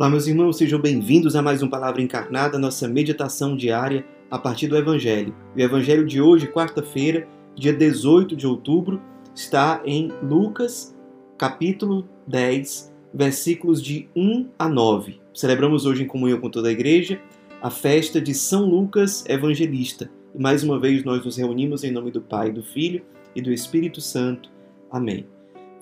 Olá, meus irmãos, sejam bem-vindos a mais um Palavra Encarnada, nossa meditação diária a partir do Evangelho. O Evangelho de hoje, quarta-feira, dia 18 de outubro, está em Lucas, capítulo 10, versículos de 1 a 9. Celebramos hoje em comunhão com toda a igreja a festa de São Lucas Evangelista. E mais uma vez nós nos reunimos em nome do Pai, do Filho e do Espírito Santo. Amém.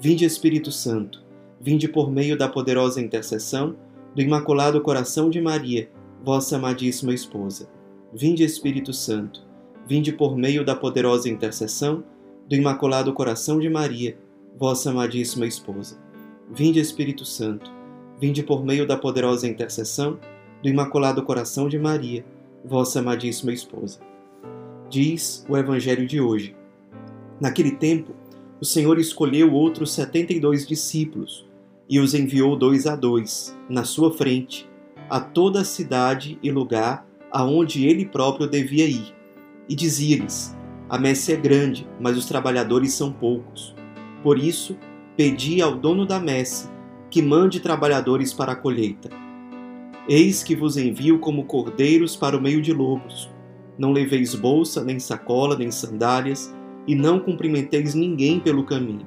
Vinde, Espírito Santo, vinde por meio da poderosa intercessão do Imaculado Coração de Maria, vossa amadíssima esposa. Vinde, Espírito Santo, vinde por meio da poderosa intercessão do Imaculado Coração de Maria, vossa amadíssima esposa. Vinde, Espírito Santo, vinde por meio da poderosa intercessão do Imaculado Coração de Maria, vossa amadíssima esposa. Diz o Evangelho de hoje. Naquele tempo, o Senhor escolheu outros setenta e dois discípulos e os enviou dois a dois, na sua frente, a toda a cidade e lugar aonde ele próprio devia ir. E dizia-lhes: A messe é grande, mas os trabalhadores são poucos. Por isso, pedi ao dono da messe que mande trabalhadores para a colheita. Eis que vos envio como cordeiros para o meio de lobos. Não leveis bolsa, nem sacola, nem sandálias, e não cumprimenteis ninguém pelo caminho.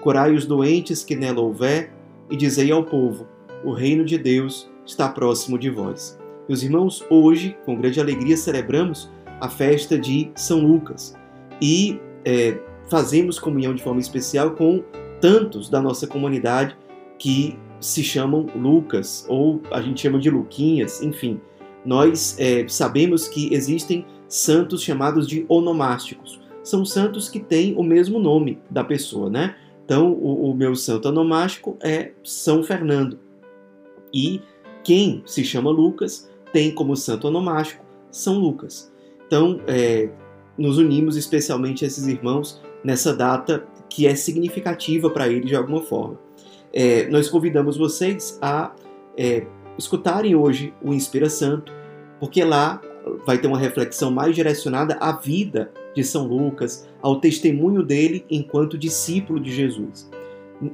curai os doentes que nela houver, e dizei ao povo: o reino de Deus está próximo de vós. Meus irmãos, hoje, com grande alegria, celebramos a festa de São Lucas e é, fazemos comunhão de forma especial com tantos da nossa comunidade que se chamam Lucas, ou a gente chama de Luquinhas, enfim. Nós é, sabemos que existem santos chamados de onomásticos. São santos que têm o mesmo nome da pessoa, né? Então, o, o meu santo anomástico é São Fernando. E quem se chama Lucas tem como santo onomástico São Lucas. Então, é, nos unimos especialmente a esses irmãos nessa data que é significativa para eles de alguma forma. É, nós convidamos vocês a é, escutarem hoje o Inspira Santo, porque lá vai ter uma reflexão mais direcionada à vida de São Lucas, ao testemunho dele enquanto discípulo de Jesus.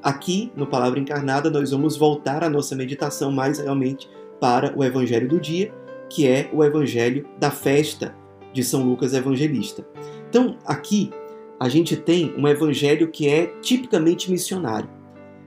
Aqui, no Palavra Encarnada, nós vamos voltar a nossa meditação mais realmente para o Evangelho do dia, que é o Evangelho da festa de São Lucas Evangelista. Então, aqui a gente tem um evangelho que é tipicamente missionário.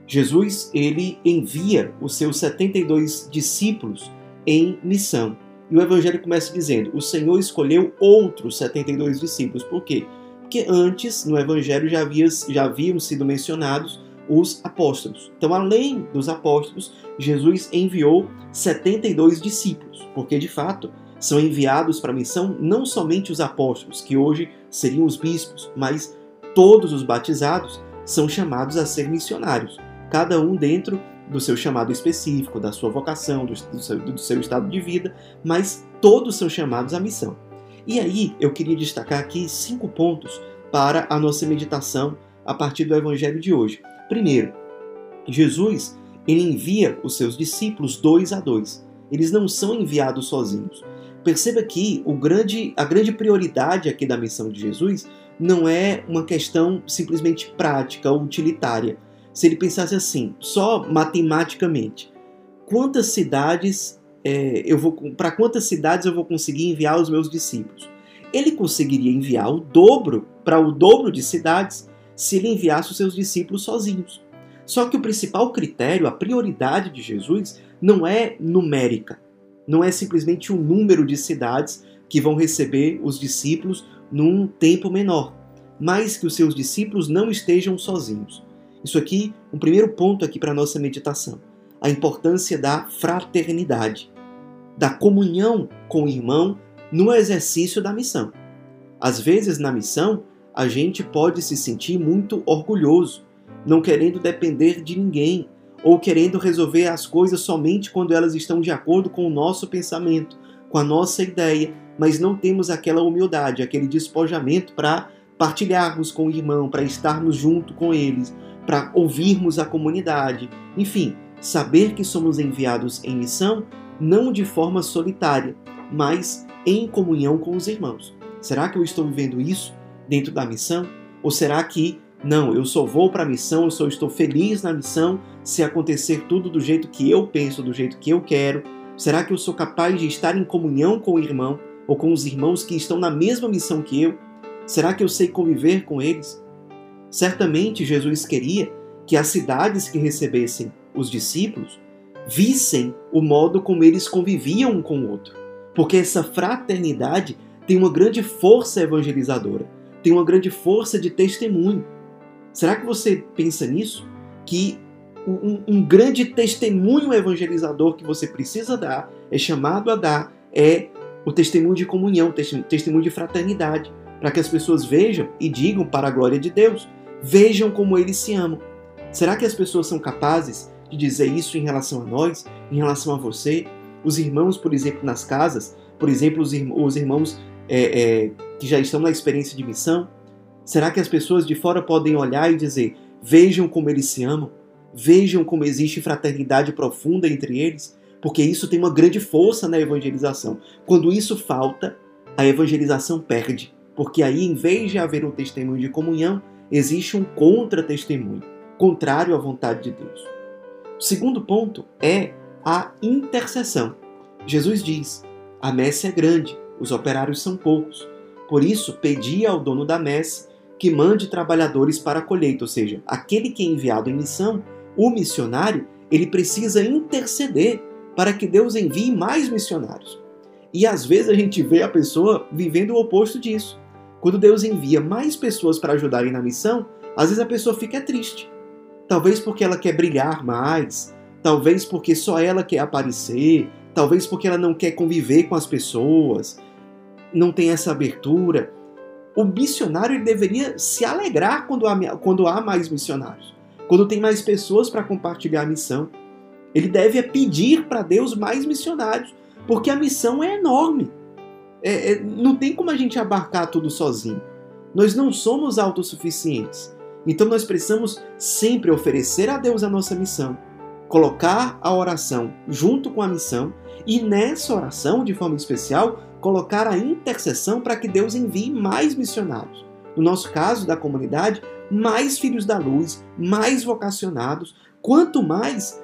Jesus, ele envia os seus 72 discípulos em missão. E o evangelho começa dizendo: O Senhor escolheu outros 72 discípulos. Por quê? Porque antes, no evangelho, já, havia, já haviam sido mencionados os apóstolos. Então, além dos apóstolos, Jesus enviou 72 discípulos, porque de fato são enviados para a missão não somente os apóstolos, que hoje seriam os bispos, mas todos os batizados são chamados a ser missionários, cada um dentro do seu chamado específico, da sua vocação, do, do, seu, do seu estado de vida, mas todos são chamados à missão. E aí eu queria destacar aqui cinco pontos para a nossa meditação a partir do Evangelho de hoje. Primeiro, Jesus ele envia os seus discípulos dois a dois. Eles não são enviados sozinhos. Perceba que o grande, a grande prioridade aqui da missão de Jesus não é uma questão simplesmente prática ou utilitária, se ele pensasse assim, só matematicamente, quantas cidades é, eu vou para quantas cidades eu vou conseguir enviar os meus discípulos? Ele conseguiria enviar o dobro para o dobro de cidades se ele enviasse os seus discípulos sozinhos. Só que o principal critério, a prioridade de Jesus, não é numérica, não é simplesmente o número de cidades que vão receber os discípulos num tempo menor, mas que os seus discípulos não estejam sozinhos. Isso aqui, um primeiro ponto aqui para a nossa meditação. A importância da fraternidade, da comunhão com o irmão no exercício da missão. Às vezes, na missão, a gente pode se sentir muito orgulhoso, não querendo depender de ninguém, ou querendo resolver as coisas somente quando elas estão de acordo com o nosso pensamento, com a nossa ideia, mas não temos aquela humildade, aquele despojamento para partilharmos com o irmão, para estarmos junto com eles, para ouvirmos a comunidade. Enfim, saber que somos enviados em missão não de forma solitária, mas em comunhão com os irmãos. Será que eu estou vivendo isso dentro da missão? Ou será que não, eu só vou para a missão, eu só estou feliz na missão se acontecer tudo do jeito que eu penso, do jeito que eu quero? Será que eu sou capaz de estar em comunhão com o irmão ou com os irmãos que estão na mesma missão que eu? Será que eu sei conviver com eles? Certamente Jesus queria que as cidades que recebessem os discípulos vissem o modo como eles conviviam um com o outro. Porque essa fraternidade tem uma grande força evangelizadora, tem uma grande força de testemunho. Será que você pensa nisso? Que um, um grande testemunho evangelizador que você precisa dar, é chamado a dar, é o testemunho de comunhão, testemunho de fraternidade, para que as pessoas vejam e digam para a glória de Deus, vejam como eles se amam. Será que as pessoas são capazes de dizer isso em relação a nós, em relação a você. Os irmãos, por exemplo, nas casas, por exemplo, os, irmãos é, é, que já estão na experiência de missão, será que as pessoas de fora podem olhar e dizer: vejam como eles se amam, vejam como existe fraternidade profunda entre eles? Porque isso tem uma grande força na evangelização. Quando isso falta, a evangelização perde, porque aí, em vez de haver um testemunho de comunhão, existe um contra-testemunho, contrário à vontade de Deus. O segundo ponto é a intercessão. Jesus diz: a messe é grande, os operários são poucos. Por isso, pedi ao dono da messe que mande trabalhadores para a colheita, ou seja, aquele que é enviado em missão, o missionário, ele precisa interceder para que Deus envie mais missionários. E às vezes a gente vê a pessoa vivendo o oposto disso. Quando Deus envia mais pessoas para ajudarem na missão, às vezes a pessoa fica triste. Talvez porque ela quer brilhar mais, talvez porque só ela quer aparecer, talvez porque ela não quer conviver com as pessoas, não tem essa abertura. O missionário deveria se alegrar quando há, quando há mais missionários, quando tem mais pessoas para compartilhar a missão. Ele deve pedir para Deus mais missionários, porque a missão é enorme. É, é, não tem como a gente abarcar tudo sozinho. Nós não somos autossuficientes. Então nós precisamos sempre oferecer a Deus a nossa missão, colocar a oração junto com a missão e nessa oração, de forma especial, colocar a intercessão para que Deus envie mais missionários. No nosso caso, da comunidade, mais filhos da luz, mais vocacionados. Quanto mais,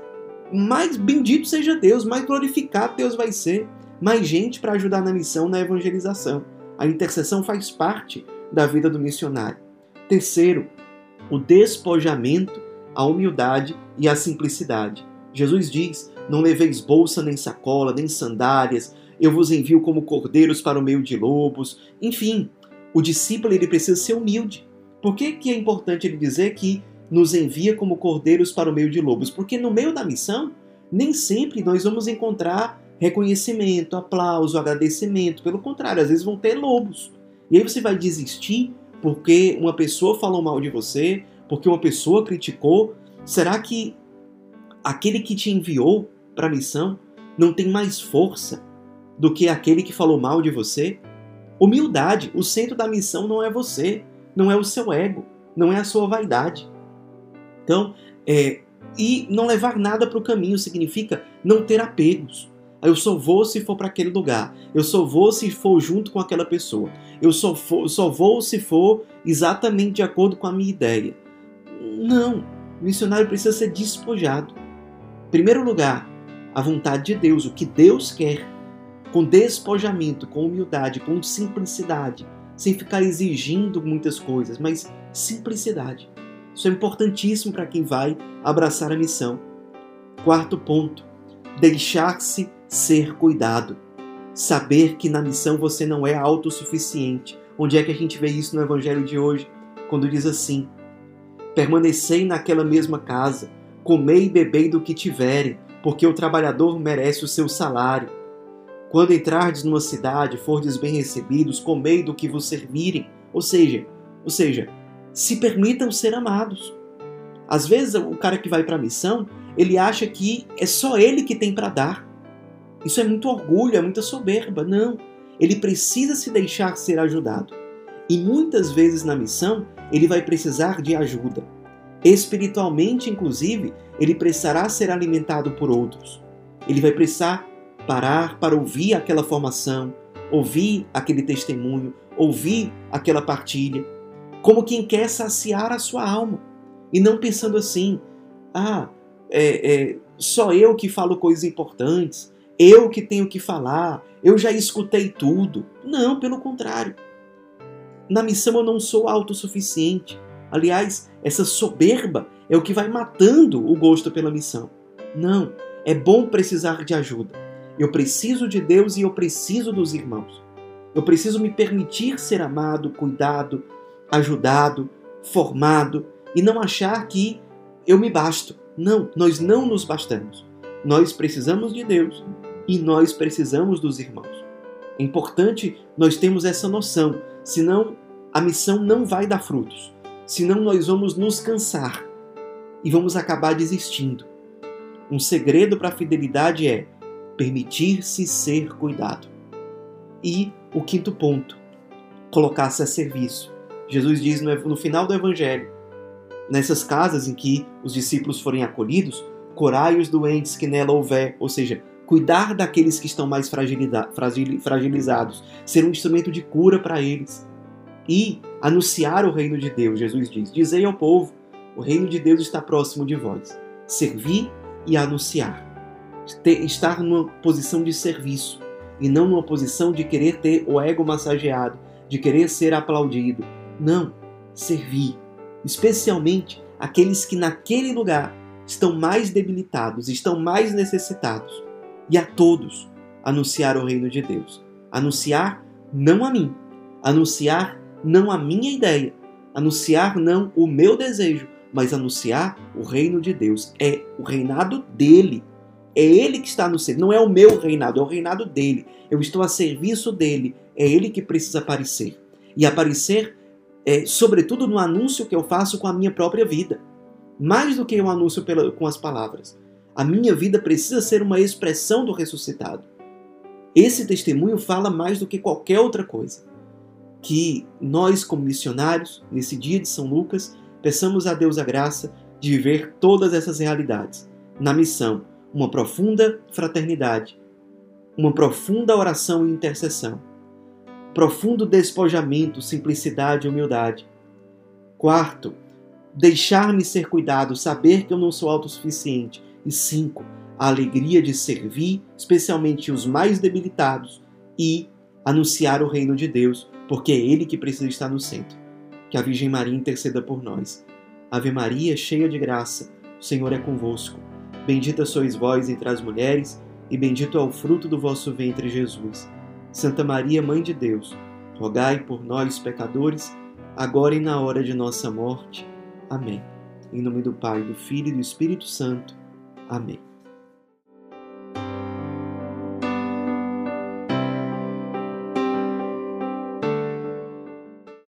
mais bendito seja Deus, mais glorificado Deus vai ser. Mais gente para ajudar na missão, na evangelização. A intercessão faz parte da vida do missionário. Terceiro, o despojamento, a humildade e a simplicidade. Jesus diz: Não leveis bolsa, nem sacola, nem sandálias, eu vos envio como cordeiros para o meio de lobos. Enfim, o discípulo ele precisa ser humilde. Por que, que é importante ele dizer que nos envia como cordeiros para o meio de lobos? Porque no meio da missão, nem sempre nós vamos encontrar reconhecimento, aplauso, agradecimento. Pelo contrário, às vezes vão ter lobos. E aí você vai desistir porque uma pessoa falou mal de você, porque uma pessoa criticou? Será que aquele que te enviou para a missão não tem mais força do que aquele que falou mal de você? Humildade, o centro da missão não é você, não é o seu ego, não é a sua vaidade. Então, é, e não levar nada para o caminho significa não ter apegos. Eu só vou se for para aquele lugar. Eu só vou se for junto com aquela pessoa. Eu só, for, só vou se for exatamente de acordo com a minha ideia. Não. O missionário precisa ser despojado. Em primeiro lugar, a vontade de Deus, o que Deus quer, com despojamento, com humildade, com simplicidade, sem ficar exigindo muitas coisas, mas simplicidade. Isso é importantíssimo para quem vai abraçar a missão. Quarto ponto: deixar-se ser cuidado. Saber que na missão você não é autossuficiente. Onde é que a gente vê isso no evangelho de hoje? Quando diz assim: Permanecei naquela mesma casa, comei e bebei do que tiverem, porque o trabalhador merece o seu salário. Quando entrardes numa cidade, fordes bem recebidos, comei do que vos servirem. Ou seja, ou seja, se permitam ser amados. Às vezes o cara que vai para a missão, ele acha que é só ele que tem para dar. Isso é muito orgulho, é muita soberba. Não. Ele precisa se deixar ser ajudado. E muitas vezes na missão, ele vai precisar de ajuda. Espiritualmente, inclusive, ele precisará ser alimentado por outros. Ele vai precisar parar para ouvir aquela formação, ouvir aquele testemunho, ouvir aquela partilha, como quem quer saciar a sua alma. E não pensando assim, ah, é, é, só eu que falo coisas importantes, eu que tenho que falar, eu já escutei tudo. Não, pelo contrário. Na missão eu não sou autossuficiente. Aliás, essa soberba é o que vai matando o gosto pela missão. Não, é bom precisar de ajuda. Eu preciso de Deus e eu preciso dos irmãos. Eu preciso me permitir ser amado, cuidado, ajudado, formado e não achar que eu me basto. Não, nós não nos bastamos. Nós precisamos de Deus e nós precisamos dos irmãos. É importante nós termos essa noção, senão a missão não vai dar frutos. Senão nós vamos nos cansar e vamos acabar desistindo. Um segredo para a fidelidade é permitir-se ser cuidado. E o quinto ponto, colocar-se a serviço. Jesus diz no final do Evangelho: nessas casas em que os discípulos forem acolhidos, curai os doentes que nela houver, ou seja, cuidar daqueles que estão mais fragilizados, ser um instrumento de cura para eles e anunciar o reino de Deus. Jesus diz: Dizei ao povo, o reino de Deus está próximo de vós. Servir e anunciar. Estar numa posição de serviço e não numa posição de querer ter o ego massageado, de querer ser aplaudido. Não, servir especialmente aqueles que naquele lugar estão mais debilitados, estão mais necessitados. E a todos anunciar o reino de Deus. Anunciar não a mim, anunciar não a minha ideia, anunciar não o meu desejo, mas anunciar o reino de Deus. É o reinado dele. É ele que está no centro, não é o meu reinado, é o reinado dele. Eu estou a serviço dele, é ele que precisa aparecer. E aparecer é, sobretudo no anúncio que eu faço com a minha própria vida. Mais do que o um anúncio pela, com as palavras. A minha vida precisa ser uma expressão do ressuscitado. Esse testemunho fala mais do que qualquer outra coisa. Que nós, como missionários, nesse dia de São Lucas, peçamos a Deus a graça de viver todas essas realidades. Na missão, uma profunda fraternidade, uma profunda oração e intercessão profundo despojamento, simplicidade e humildade. Quarto, deixar-me ser cuidado, saber que eu não sou autossuficiente. E cinco, a alegria de servir, especialmente os mais debilitados, e anunciar o reino de Deus, porque é Ele que precisa estar no centro. Que a Virgem Maria interceda por nós. Ave Maria, cheia de graça, o Senhor é convosco. Bendita sois vós entre as mulheres, e bendito é o fruto do vosso ventre, Jesus. Santa Maria, Mãe de Deus, rogai por nós, pecadores, agora e na hora de nossa morte. Amém. Em nome do Pai, do Filho e do Espírito Santo. Amém.